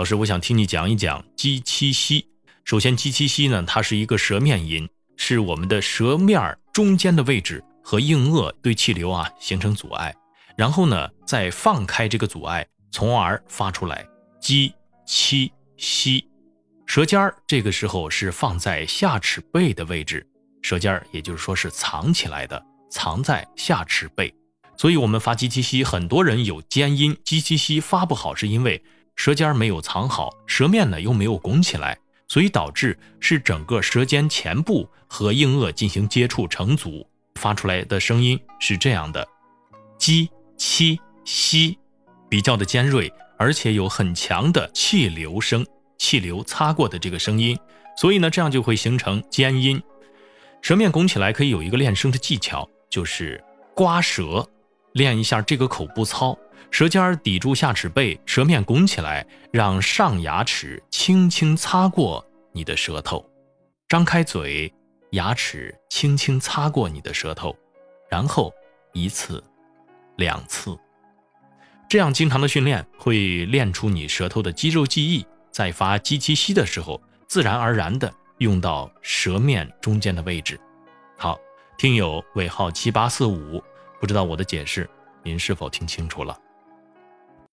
老师，我想听你讲一讲鸡七西。首先，鸡七西呢，它是一个舌面音，是我们的舌面中间的位置和硬腭对气流啊形成阻碍，然后呢再放开这个阻碍，从而发出来鸡七西。舌尖儿这个时候是放在下齿背的位置，舌尖儿也就是说是藏起来的，藏在下齿背。所以，我们发鸡七西，很多人有尖音，鸡七西发不好，是因为舌尖没有藏好，舌面呢又没有拱起来，所以导致是整个舌尖前部和硬腭进行接触成阻，发出来的声音是这样的：鸡七西，比较的尖锐，而且有很强的气流声，气流擦过的这个声音，所以呢，这样就会形成尖音。舌面拱起来可以有一个练声的技巧，就是刮舌。练一下这个口部操，舌尖抵住下齿背，舌面拱起来，让上牙齿轻轻擦过你的舌头，张开嘴，牙齿轻轻擦过你的舌头，然后一次、两次，这样经常的训练会练出你舌头的肌肉记忆，在发鸡七西的时候，自然而然的用到舌面中间的位置。好，听友尾号七八四五。不知道我的解释，您是否听清楚了？